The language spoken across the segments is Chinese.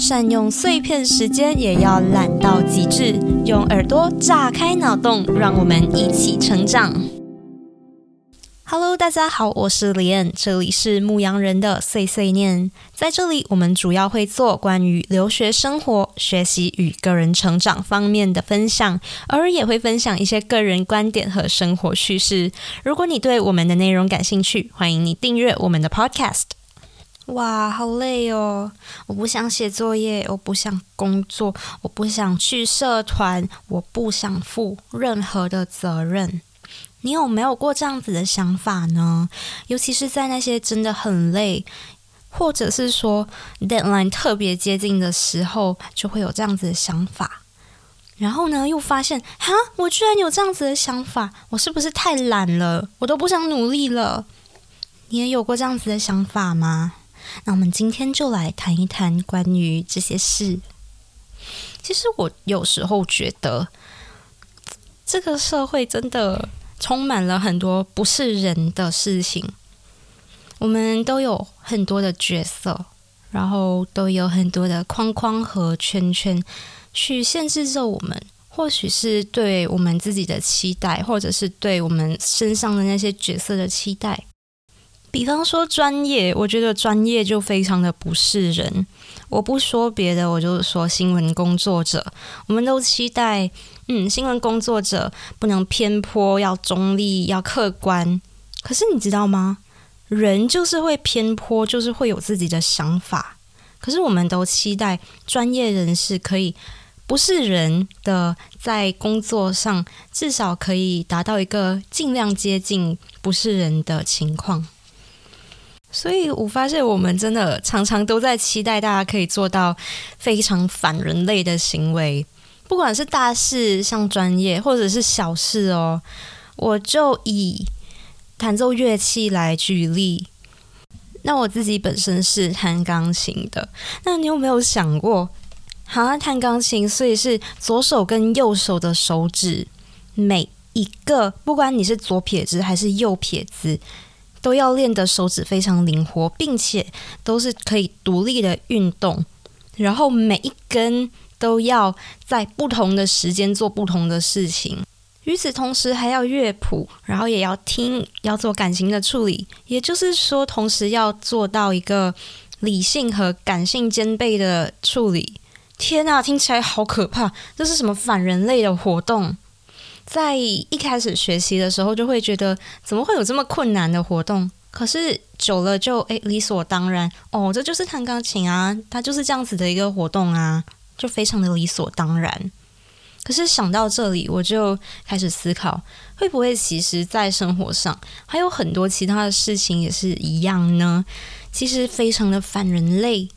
善用碎片时间，也要懒到极致。用耳朵炸开脑洞，让我们一起成长。Hello，大家好，我是李恩，这里是牧羊人的碎碎念。在这里，我们主要会做关于留学生活、学习与个人成长方面的分享，偶尔也会分享一些个人观点和生活趣事。如果你对我们的内容感兴趣，欢迎你订阅我们的 Podcast。哇，好累哦！我不想写作业，我不想工作，我不想去社团，我不想负任何的责任。你有没有过这样子的想法呢？尤其是在那些真的很累，或者是说 deadline 特别接近的时候，就会有这样子的想法。然后呢，又发现，哈，我居然有这样子的想法，我是不是太懒了？我都不想努力了。你也有过这样子的想法吗？那我们今天就来谈一谈关于这些事。其实我有时候觉得，这个社会真的充满了很多不是人的事情。我们都有很多的角色，然后都有很多的框框和圈圈去限制着我们。或许是对我们自己的期待，或者是对我们身上的那些角色的期待。比方说专业，我觉得专业就非常的不是人。我不说别的，我就是说新闻工作者，我们都期待，嗯，新闻工作者不能偏颇，要中立，要客观。可是你知道吗？人就是会偏颇，就是会有自己的想法。可是我们都期待专业人士可以不是人的，在工作上至少可以达到一个尽量接近不是人的情况。所以我发现，我们真的常常都在期待大家可以做到非常反人类的行为，不管是大事像专业，或者是小事哦。我就以弹奏乐器来举例，那我自己本身是弹钢琴的，那你有没有想过，好，弹钢琴，所以是左手跟右手的手指，每一个，不管你是左撇子还是右撇子。都要练的手指非常灵活，并且都是可以独立的运动，然后每一根都要在不同的时间做不同的事情。与此同时，还要乐谱，然后也要听，要做感情的处理。也就是说，同时要做到一个理性和感性兼备的处理。天呐，听起来好可怕！这是什么反人类的活动？在一开始学习的时候，就会觉得怎么会有这么困难的活动？可是久了就诶理所当然哦，这就是弹钢琴啊，它就是这样子的一个活动啊，就非常的理所当然。可是想到这里，我就开始思考，会不会其实在生活上还有很多其他的事情也是一样呢？其实非常的反人类，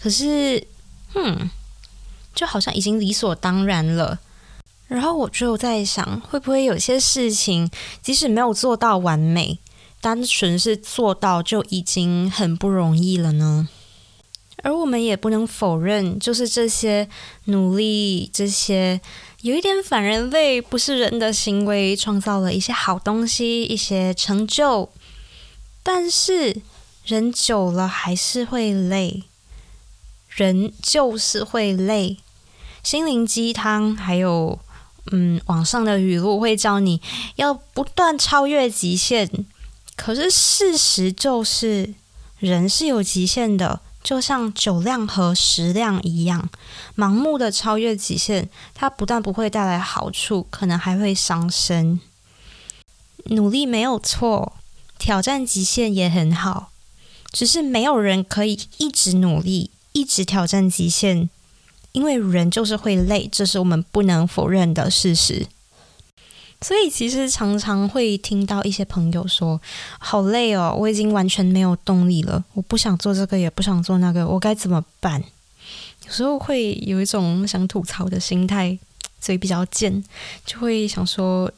可是，嗯，就好像已经理所当然了。然后我就在想，会不会有些事情，即使没有做到完美，单纯是做到就已经很不容易了呢？而我们也不能否认，就是这些努力、这些有一点反人类、不是人的行为，创造了一些好东西、一些成就。但是人久了还是会累，人就是会累。心灵鸡汤还有。嗯，网上的语录会教你要不断超越极限，可是事实就是人是有极限的，就像酒量和食量一样，盲目的超越极限，它不但不会带来好处，可能还会伤身。努力没有错，挑战极限也很好，只是没有人可以一直努力，一直挑战极限。因为人就是会累，这是我们不能否认的事实。所以其实常常会听到一些朋友说：“好累哦，我已经完全没有动力了，我不想做这个，也不想做那个，我该怎么办？”有时候会有一种想吐槽的心态，嘴比较贱，就会想说：“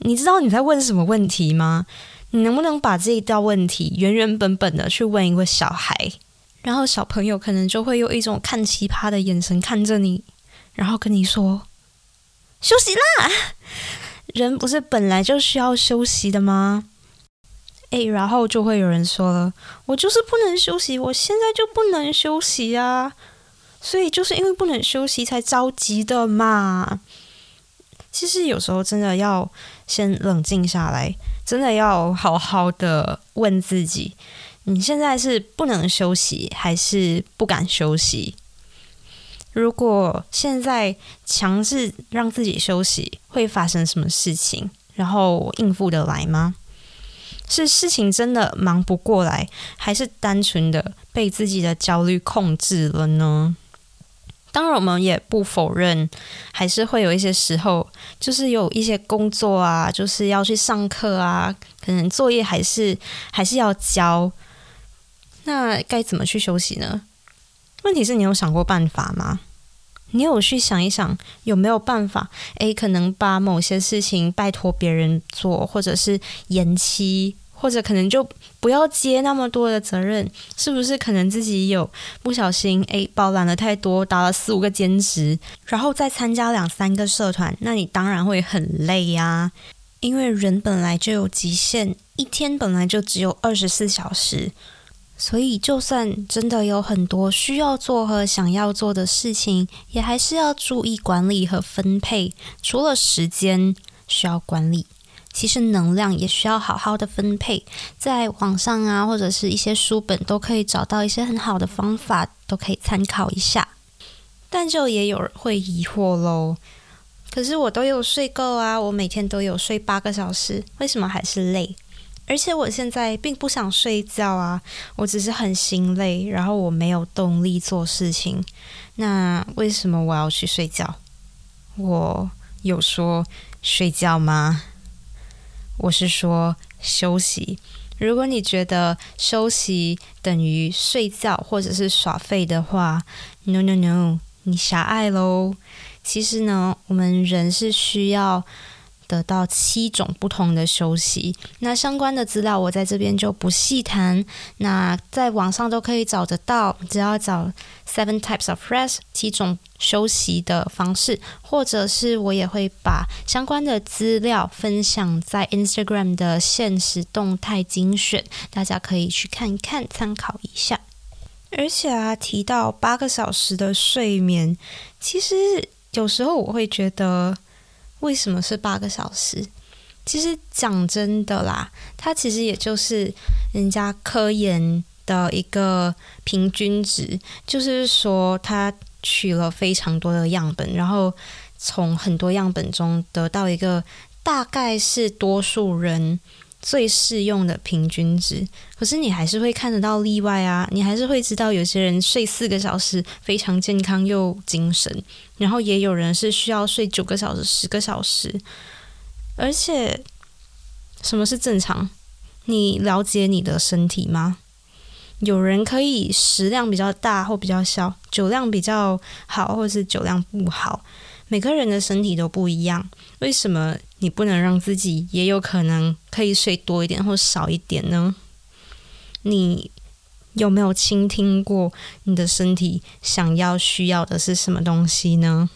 你知道你在问什么问题吗？你能不能把这一道问题原原本本的去问一个小孩？”然后小朋友可能就会用一种看奇葩的眼神看着你，然后跟你说：“休息啦，人不是本来就需要休息的吗？”诶，然后就会有人说了：“我就是不能休息，我现在就不能休息啊！”所以就是因为不能休息才着急的嘛。其实有时候真的要先冷静下来，真的要好好的问自己：你现在是不能休息，还是不敢休息？如果现在强制让自己休息，会发生什么事情？然后应付得来吗？是事情真的忙不过来，还是单纯的被自己的焦虑控制了呢？当然，我们也不否认，还是会有一些时候，就是有一些工作啊，就是要去上课啊，可能作业还是还是要交。那该怎么去休息呢？问题是你有想过办法吗？你有去想一想，有没有办法？诶，可能把某些事情拜托别人做，或者是延期。或者可能就不要接那么多的责任，是不是？可能自己有不小心诶，包揽了太多，打了四五个兼职，然后再参加两三个社团，那你当然会很累呀。因为人本来就有极限，一天本来就只有二十四小时，所以就算真的有很多需要做和想要做的事情，也还是要注意管理和分配。除了时间需要管理。其实能量也需要好好的分配，在网上啊，或者是一些书本都可以找到一些很好的方法，都可以参考一下。但就也有人会疑惑喽，可是我都有睡够啊，我每天都有睡八个小时，为什么还是累？而且我现在并不想睡觉啊，我只是很心累，然后我没有动力做事情。那为什么我要去睡觉？我有说睡觉吗？我是说休息。如果你觉得休息等于睡觉或者是耍废的话，no no no，你狭隘喽。其实呢，我们人是需要。得到七种不同的休息，那相关的资料我在这边就不细谈。那在网上都可以找得到，只要找 Seven Types of Rest 七种休息的方式，或者是我也会把相关的资料分享在 Instagram 的现实动态精选，大家可以去看一看参考一下。而且啊，提到八个小时的睡眠，其实有时候我会觉得。为什么是八个小时？其实讲真的啦，它其实也就是人家科研的一个平均值，就是说他取了非常多的样本，然后从很多样本中得到一个大概是多数人。最适用的平均值，可是你还是会看得到例外啊！你还是会知道有些人睡四个小时非常健康又精神，然后也有人是需要睡九个小时、十个小时。而且，什么是正常？你了解你的身体吗？有人可以食量比较大或比较小，酒量比较好或是酒量不好。每个人的身体都不一样，为什么你不能让自己也有可能可以睡多一点或少一点呢？你有没有倾听过你的身体想要需要的是什么东西呢？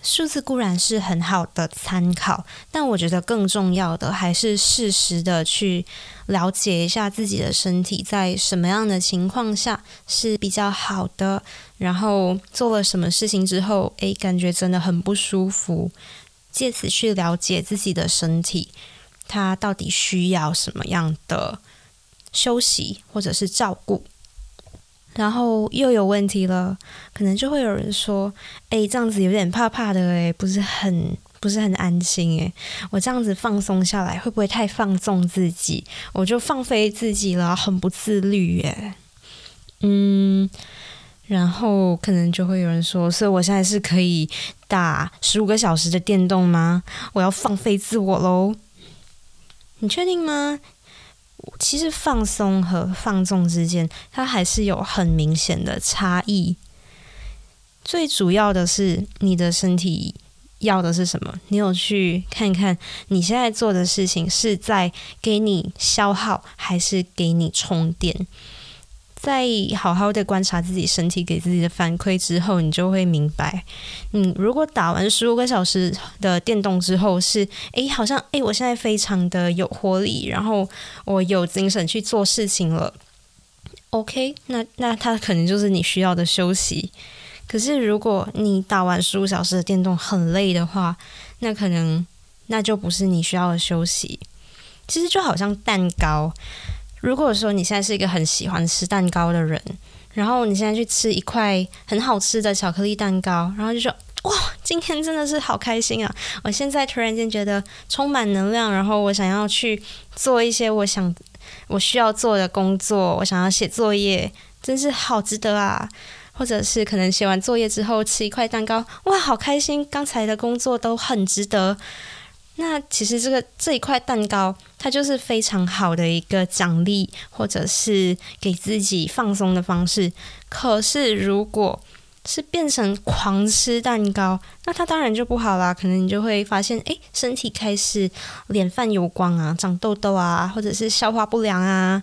数字固然是很好的参考，但我觉得更重要的还是适时的去了解一下自己的身体在什么样的情况下是比较好的，然后做了什么事情之后，诶，感觉真的很不舒服，借此去了解自己的身体，它到底需要什么样的休息或者是照顾。然后又有问题了，可能就会有人说：“哎，这样子有点怕怕的，哎，不是很不是很安心，哎，我这样子放松下来，会不会太放纵自己？我就放飞自己了，很不自律，耶。嗯，然后可能就会有人说：“所以我现在是可以打十五个小时的电动吗？我要放飞自我喽？你确定吗？”其实放松和放纵之间，它还是有很明显的差异。最主要的是，你的身体要的是什么？你有去看看你现在做的事情是在给你消耗，还是给你充电？在好好的观察自己身体给自己的反馈之后，你就会明白，嗯，如果打完十五个小时的电动之后是，诶，好像诶，我现在非常的有活力，然后我有精神去做事情了。OK，那那它可能就是你需要的休息。可是如果你打完十五小时的电动很累的话，那可能那就不是你需要的休息。其实就好像蛋糕，如果说你现在是一个很喜欢吃蛋糕的人，然后你现在去吃一块很好吃的巧克力蛋糕，然后就说哇，今天真的是好开心啊！我现在突然间觉得充满能量，然后我想要去做一些我想我需要做的工作，我想要写作业，真是好值得啊！或者是可能写完作业之后吃一块蛋糕，哇，好开心！刚才的工作都很值得。那其实这个这一块蛋糕，它就是非常好的一个奖励，或者是给自己放松的方式。可是如果是变成狂吃蛋糕，那它当然就不好啦。可能你就会发现，诶，身体开始脸泛油光啊，长痘痘啊，或者是消化不良啊。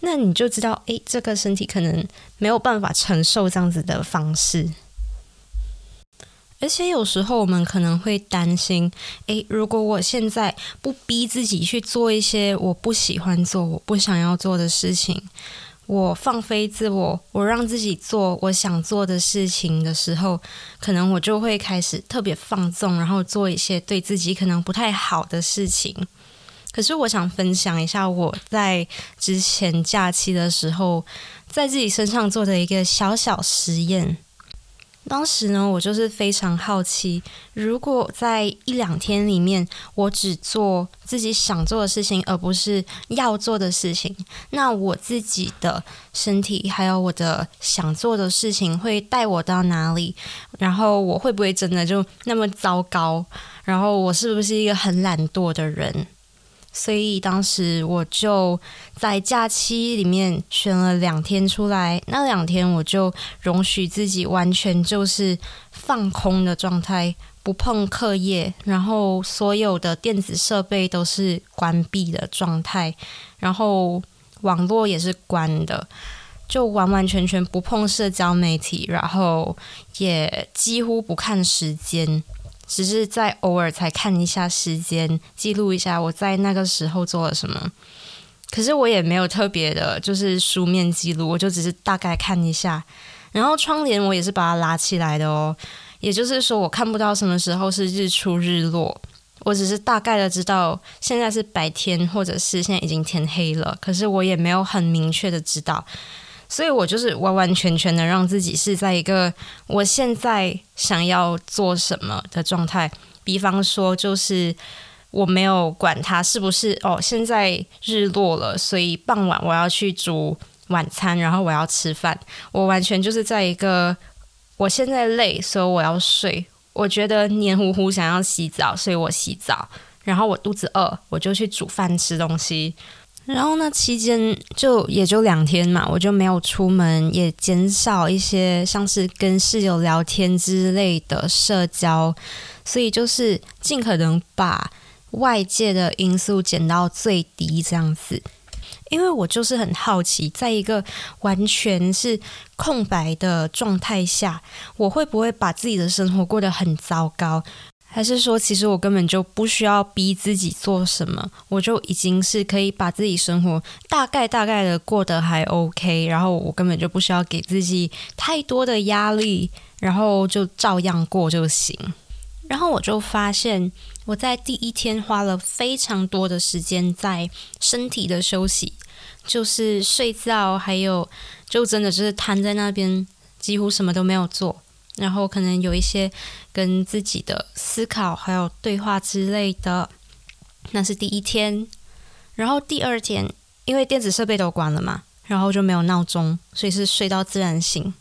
那你就知道，诶，这个身体可能没有办法承受这样子的方式。而且有时候我们可能会担心，诶，如果我现在不逼自己去做一些我不喜欢做、我不想要做的事情，我放飞自我，我让自己做我想做的事情的时候，可能我就会开始特别放纵，然后做一些对自己可能不太好的事情。可是我想分享一下我在之前假期的时候，在自己身上做的一个小小实验。当时呢，我就是非常好奇，如果在一两天里面，我只做自己想做的事情，而不是要做的事情，那我自己的身体还有我的想做的事情会带我到哪里？然后我会不会真的就那么糟糕？然后我是不是一个很懒惰的人？所以当时我就在假期里面选了两天出来，那两天我就容许自己完全就是放空的状态，不碰课业，然后所有的电子设备都是关闭的状态，然后网络也是关的，就完完全全不碰社交媒体，然后也几乎不看时间。只是在偶尔才看一下时间，记录一下我在那个时候做了什么。可是我也没有特别的，就是书面记录，我就只是大概看一下。然后窗帘我也是把它拉起来的哦，也就是说我看不到什么时候是日出日落，我只是大概的知道现在是白天，或者是现在已经天黑了。可是我也没有很明确的知道。所以我就是完完全全的让自己是在一个我现在想要做什么的状态。比方说，就是我没有管它是不是哦，现在日落了，所以傍晚我要去煮晚餐，然后我要吃饭。我完全就是在一个我现在累，所以我要睡。我觉得黏糊糊，想要洗澡，所以我洗澡。然后我肚子饿，我就去煮饭吃东西。然后那期间就也就两天嘛，我就没有出门，也减少一些像是跟室友聊天之类的社交，所以就是尽可能把外界的因素减到最低这样子。因为我就是很好奇，在一个完全是空白的状态下，我会不会把自己的生活过得很糟糕？还是说，其实我根本就不需要逼自己做什么，我就已经是可以把自己生活大概大概的过得还 OK，然后我根本就不需要给自己太多的压力，然后就照样过就行。然后我就发现，我在第一天花了非常多的时间在身体的休息，就是睡觉，还有就真的就是瘫在那边，几乎什么都没有做。然后可能有一些跟自己的思考还有对话之类的，那是第一天。然后第二天，因为电子设备都关了嘛，然后就没有闹钟，所以是睡到自然醒。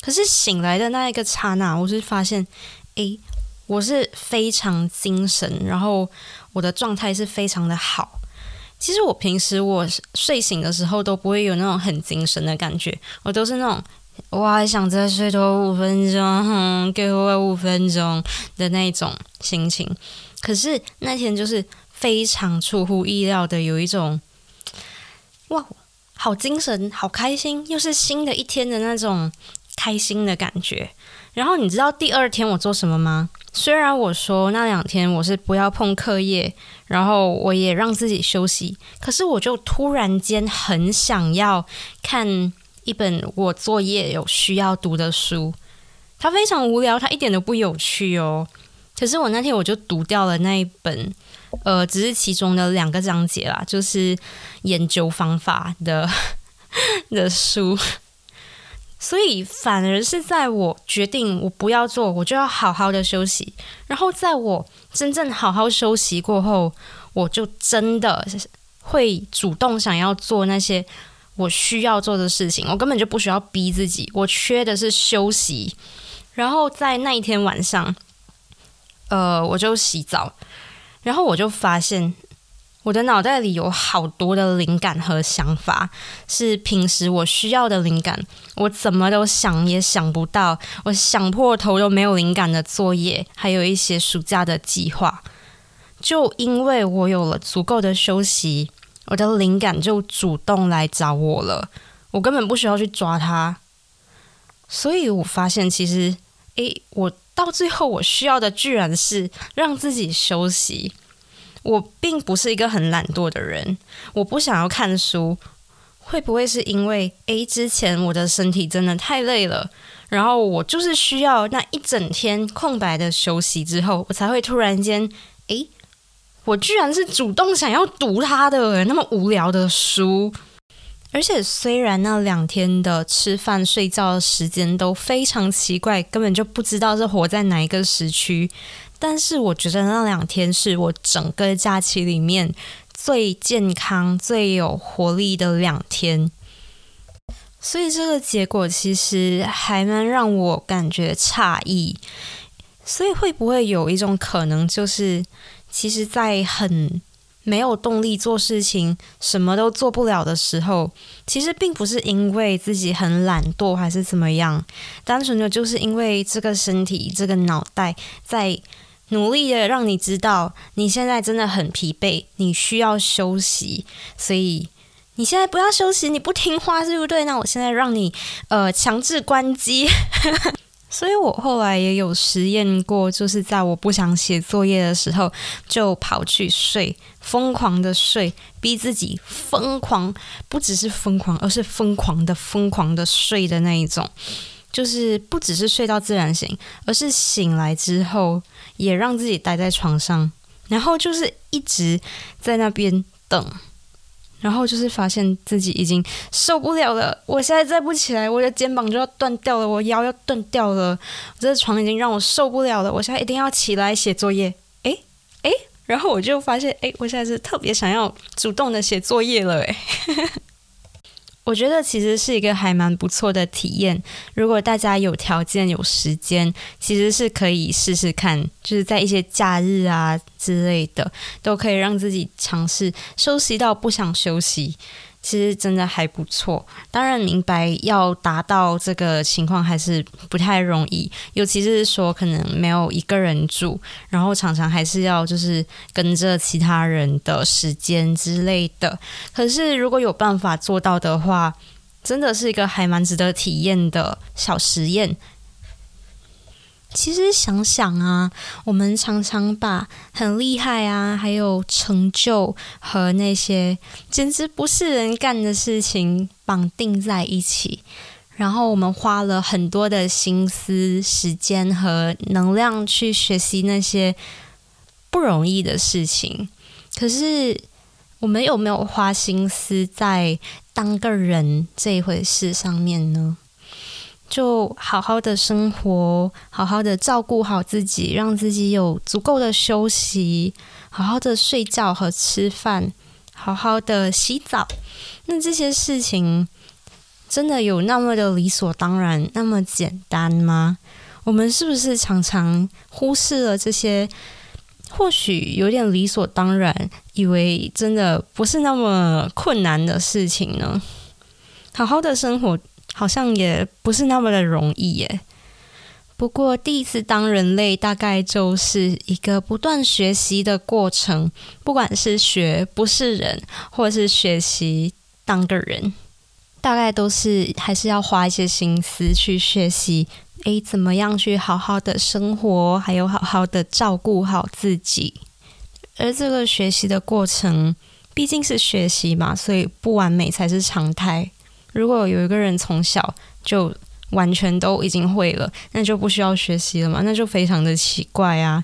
可是醒来的那一个刹那，我是发现，诶，我是非常精神，然后我的状态是非常的好。其实我平时我睡醒的时候都不会有那种很精神的感觉，我都是那种。我还想再睡多五分钟，给我五分钟的那种心情。可是那天就是非常出乎意料的，有一种哇，好精神，好开心，又是新的一天的那种开心的感觉。然后你知道第二天我做什么吗？虽然我说那两天我是不要碰课业，然后我也让自己休息，可是我就突然间很想要看一本我作业有需要读的书。它非常无聊，它一点都不有趣哦。可是我那天我就读掉了那一本，呃，只是其中的两个章节啦，就是研究方法的 的书。所以反而是在我决定我不要做，我就要好好的休息。然后在我真正好好休息过后，我就真的会主动想要做那些我需要做的事情。我根本就不需要逼自己，我缺的是休息。然后在那一天晚上，呃，我就洗澡，然后我就发现我的脑袋里有好多的灵感和想法，是平时我需要的灵感，我怎么都想也想不到，我想破头都没有灵感的作业，还有一些暑假的计划。就因为我有了足够的休息，我的灵感就主动来找我了，我根本不需要去抓它。所以我发现，其实，诶，我到最后我需要的居然是让自己休息。我并不是一个很懒惰的人，我不想要看书。会不会是因为，诶，之前我的身体真的太累了，然后我就是需要那一整天空白的休息之后，我才会突然间，诶，我居然是主动想要读他的那么无聊的书。而且，虽然那两天的吃饭、睡觉的时间都非常奇怪，根本就不知道是活在哪一个时区，但是我觉得那两天是我整个假期里面最健康、最有活力的两天。所以，这个结果其实还蛮让我感觉诧异。所以，会不会有一种可能，就是其实，在很……没有动力做事情，什么都做不了的时候，其实并不是因为自己很懒惰还是怎么样，单纯的就是因为这个身体、这个脑袋在努力的让你知道你现在真的很疲惫，你需要休息，所以你现在不要休息，你不听话，对不对？那我现在让你呃强制关机。所以我后来也有实验过，就是在我不想写作业的时候，就跑去睡，疯狂的睡，逼自己疯狂，不只是疯狂，而是疯狂的、疯狂的睡的那一种，就是不只是睡到自然醒，而是醒来之后也让自己待在床上，然后就是一直在那边等。然后就是发现自己已经受不了了，我现在再不起来，我的肩膀就要断掉了，我腰要断掉了，这床已经让我受不了了，我现在一定要起来写作业。诶诶，然后我就发现，诶，我现在是特别想要主动的写作业了，诶。我觉得其实是一个还蛮不错的体验。如果大家有条件、有时间，其实是可以试试看，就是在一些假日啊之类的，都可以让自己尝试休息到不想休息。其实真的还不错，当然明白要达到这个情况还是不太容易，尤其是说可能没有一个人住，然后常常还是要就是跟着其他人的时间之类的。可是如果有办法做到的话，真的是一个还蛮值得体验的小实验。其实想想啊，我们常常把很厉害啊，还有成就和那些简直不是人干的事情绑定在一起，然后我们花了很多的心思、时间和能量去学习那些不容易的事情。可是，我们有没有花心思在当个人这一回事上面呢？就好好的生活，好好的照顾好自己，让自己有足够的休息，好好的睡觉和吃饭，好好的洗澡。那这些事情真的有那么的理所当然，那么简单吗？我们是不是常常忽视了这些或许有点理所当然，以为真的不是那么困难的事情呢？好好的生活。好像也不是那么的容易耶。不过第一次当人类，大概就是一个不断学习的过程。不管是学不是人，或是学习当个人，大概都是还是要花一些心思去学习。诶，怎么样去好好的生活，还有好好的照顾好自己。而这个学习的过程毕竟是学习嘛，所以不完美才是常态。如果有一个人从小就完全都已经会了，那就不需要学习了嘛，那就非常的奇怪啊。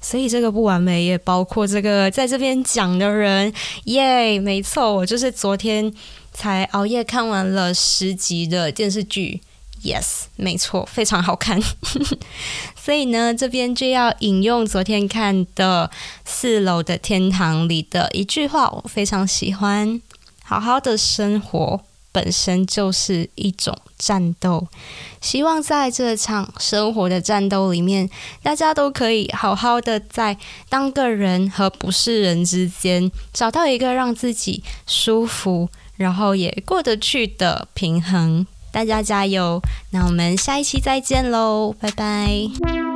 所以这个不完美也包括这个在这边讲的人，耶，没错，我就是昨天才熬夜看完了十集的电视剧，yes，没错，非常好看。所以呢，这边就要引用昨天看的《四楼的天堂》里的一句话，我非常喜欢：好好的生活。本身就是一种战斗，希望在这场生活的战斗里面，大家都可以好好的在当个人和不是人之间，找到一个让自己舒服，然后也过得去的平衡。大家加油！那我们下一期再见喽，拜拜。